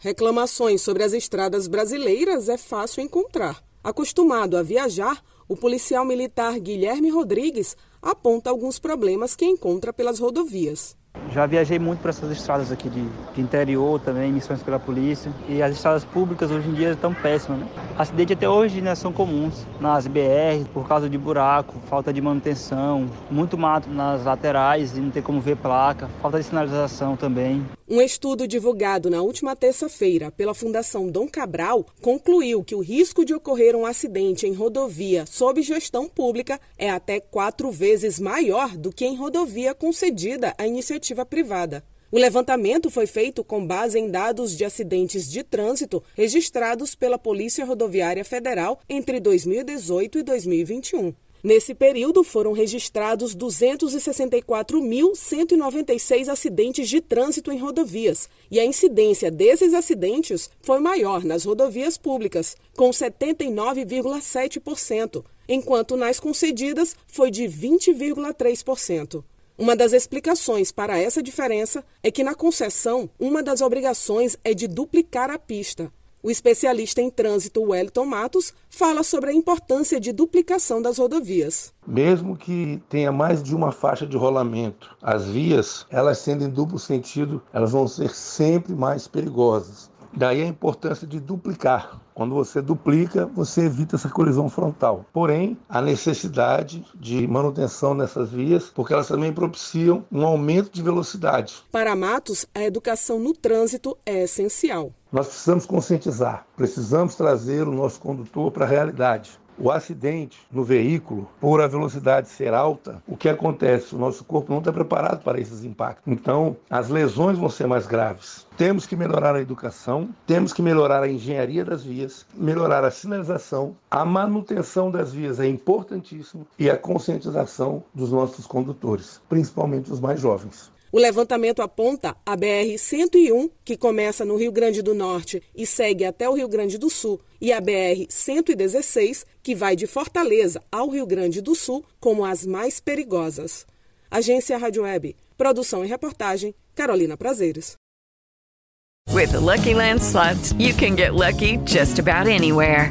Reclamações sobre as estradas brasileiras é fácil encontrar. Acostumado a viajar, o policial militar Guilherme Rodrigues aponta alguns problemas que encontra pelas rodovias. Já viajei muito por essas estradas aqui de, de, interior também, missões pela polícia. E as estradas públicas hoje em dia estão péssimas, né? Acidentes até hoje né, são comuns nas BR por causa de buraco, falta de manutenção, muito mato nas laterais e não tem como ver placa, falta de sinalização também. Um estudo divulgado na última terça-feira pela Fundação Dom Cabral concluiu que o risco de ocorrer um acidente em rodovia sob gestão pública é até quatro vezes maior do que em rodovia concedida à iniciativa privada. O levantamento foi feito com base em dados de acidentes de trânsito registrados pela Polícia Rodoviária Federal entre 2018 e 2021. Nesse período, foram registrados 264.196 acidentes de trânsito em rodovias, e a incidência desses acidentes foi maior nas rodovias públicas, com 79,7%, enquanto nas concedidas foi de 20,3%. Uma das explicações para essa diferença é que na concessão, uma das obrigações é de duplicar a pista. O especialista em trânsito Wellington Matos fala sobre a importância de duplicação das rodovias. Mesmo que tenha mais de uma faixa de rolamento, as vias, elas sendo em duplo sentido, elas vão ser sempre mais perigosas. Daí a importância de duplicar. Quando você duplica, você evita essa colisão frontal. Porém, a necessidade de manutenção nessas vias, porque elas também propiciam um aumento de velocidade. Para Matos, a educação no trânsito é essencial. Nós precisamos conscientizar, precisamos trazer o nosso condutor para a realidade. O acidente no veículo, por a velocidade ser alta, o que acontece? O nosso corpo não está preparado para esses impactos. Então, as lesões vão ser mais graves. Temos que melhorar a educação, temos que melhorar a engenharia das vias, melhorar a sinalização, a manutenção das vias é importantíssimo e a conscientização dos nossos condutores, principalmente os mais jovens. O levantamento aponta a BR-101, que começa no Rio Grande do Norte e segue até o Rio Grande do Sul, e a BR-116, que vai de Fortaleza ao Rio Grande do Sul, como as mais perigosas. Agência Rádio Web. Produção e reportagem, Carolina Prazeres. With the Lucky Land slots, you can get lucky just about anywhere.